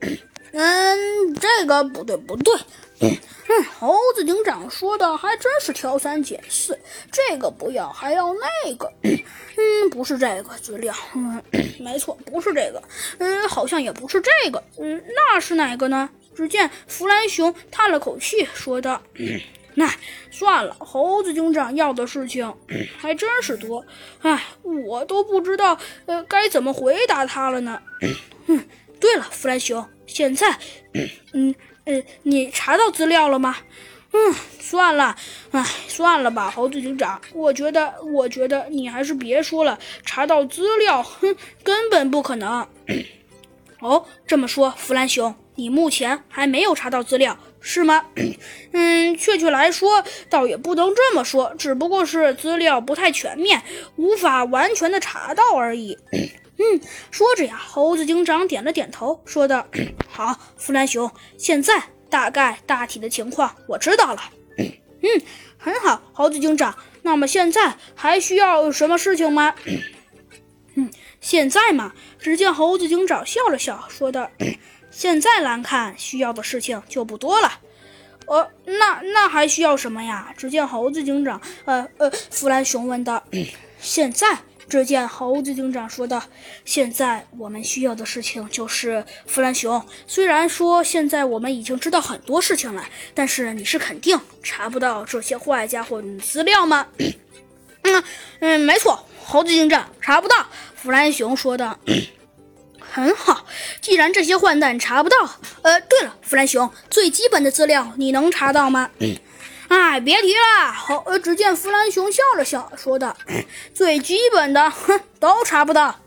嗯，这个不对，不对。嗯，猴子警长说的还真是挑三拣四，这个不要，还要那个。嗯，不是这个资料。嗯，没错，不是这个。嗯，好像也不是这个。嗯，那是哪个呢？只见弗兰熊叹了口气，说道：“那算了，猴子警长要的事情还真是多。唉，我都不知道呃该怎么回答他了呢。嗯，对了，弗兰熊，现在，嗯。”呃，你查到资料了吗？嗯，算了，哎，算了吧，猴子警长，我觉得，我觉得你还是别说了。查到资料，哼，根本不可能。哦，这么说，弗兰熊，你目前还没有查到资料，是吗？嗯，确切来说，倒也不能这么说，只不过是资料不太全面，无法完全的查到而已。嗯，说着呀，猴子警长点了点头，说道：“ 好，弗兰熊，现在大概大体的情况我知道了。嗯，很好，猴子警长。那么现在还需要什么事情吗？嗯，现在嘛，只见猴子警长笑了笑，说道：现在来看，需要的事情就不多了。呃，那那还需要什么呀？只见猴子警长，呃呃，弗兰熊问道：现在。只见猴子警长说道：“现在我们需要的事情就是弗兰熊。虽然说现在我们已经知道很多事情了，但是你是肯定查不到这些坏家伙的资料吗？”“ 嗯嗯，没错，猴子警长查不到。”弗兰熊说道。“很好，既然这些坏蛋查不到，呃，对了，弗兰熊，最基本的资料你能查到吗？”哎，别提了。好，呃，只见弗兰熊笑了笑，说道：“最基本的，哼，都查不到。”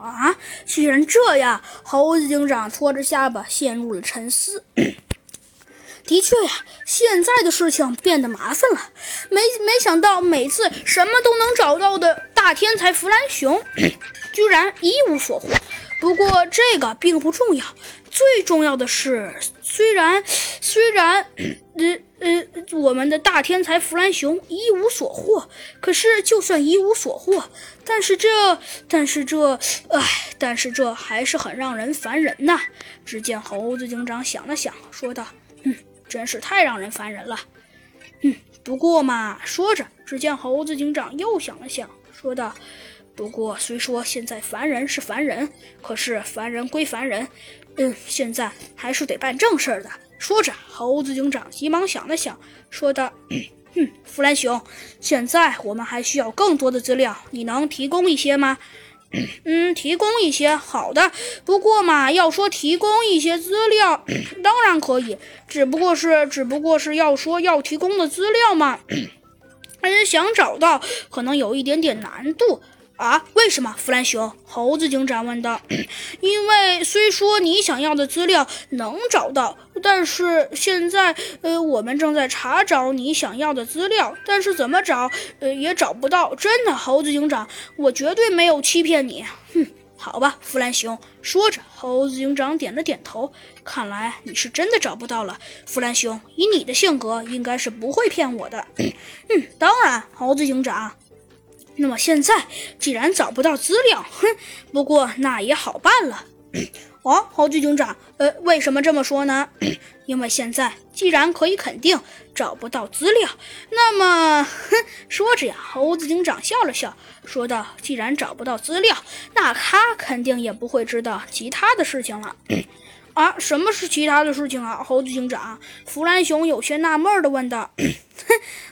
啊，既然这样，猴子警长搓着下巴陷入了沉思。的确呀，现在的事情变得麻烦了。没没想到，每次什么都能找到的大天才弗兰熊，居然一无所获。不过这个并不重要，最重要的是，虽然虽然，呃呃，我们的大天才弗兰熊一无所获，可是就算一无所获，但是这但是这，唉，但是这还是很让人烦人呐。只见猴子警长想了想，说道：“嗯，真是太让人烦人了。嗯，不过嘛，说着，只见猴子警长又想了想，说道。”不过，虽说现在凡人是凡人，可是凡人归凡人，嗯，现在还是得办正事儿的。说着，猴子警长急忙想了想，说道：“ 嗯，弗兰熊，现在我们还需要更多的资料，你能提供一些吗？”“ 嗯，提供一些，好的。不过嘛，要说提供一些资料，当然可以，只不过是，只不过是要说要提供的资料嘛，嗯，想找到可能有一点点难度。”啊，为什么，弗兰熊？猴子警长问道。因为虽说你想要的资料能找到，但是现在，呃，我们正在查找你想要的资料，但是怎么找，呃，也找不到。真的，猴子警长，我绝对没有欺骗你。哼，好吧，弗兰熊。说着，猴子警长点了点头。看来你是真的找不到了，弗兰熊。以你的性格，应该是不会骗我的。嗯，当然，猴子警长。那么现在既然找不到资料，哼，不过那也好办了。哦，猴子警长，呃，为什么这么说呢？因为现在既然可以肯定找不到资料，那么，哼，说着呀，猴子警长笑了笑，说道：“既然找不到资料，那他肯定也不会知道其他的事情了。”啊，什么是其他的事情啊？猴子警长，弗兰熊有些纳闷的问道。哼，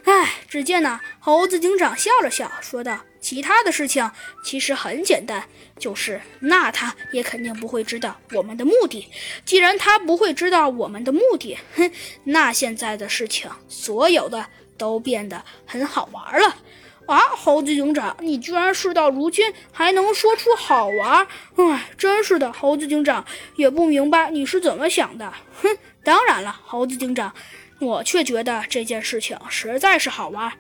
哎，只见呢，猴子警长笑了笑，说道：“其他的事情其实很简单，就是那他也肯定不会知道我们的目的。既然他不会知道我们的目的，哼，那现在的事情所有的都变得很好玩了。”啊，猴子警长，你居然事到如今还能说出好玩？哎，真是的，猴子警长也不明白你是怎么想的。哼，当然了，猴子警长，我却觉得这件事情实在是好玩。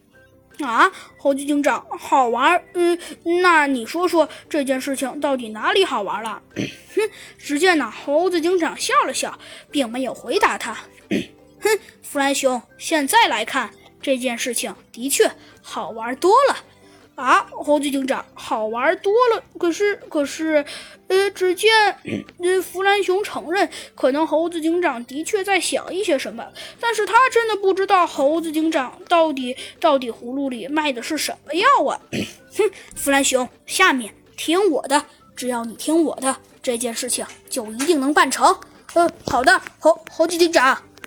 啊，猴子警长，好玩？嗯，那你说说这件事情到底哪里好玩了？哼，只见呢，猴子警长笑了笑，并没有回答他。哼，弗兰熊，现在来看。这件事情的确好玩多了，啊，猴子警长，好玩多了。可是，可是，呃，只见，呃，弗兰熊承认，可能猴子警长的确在想一些什么，但是他真的不知道猴子警长到底到底葫芦里卖的是什么药啊！哼，弗兰熊，下面听我的，只要你听我的，这件事情就一定能办成。呃，好的，猴猴子警长。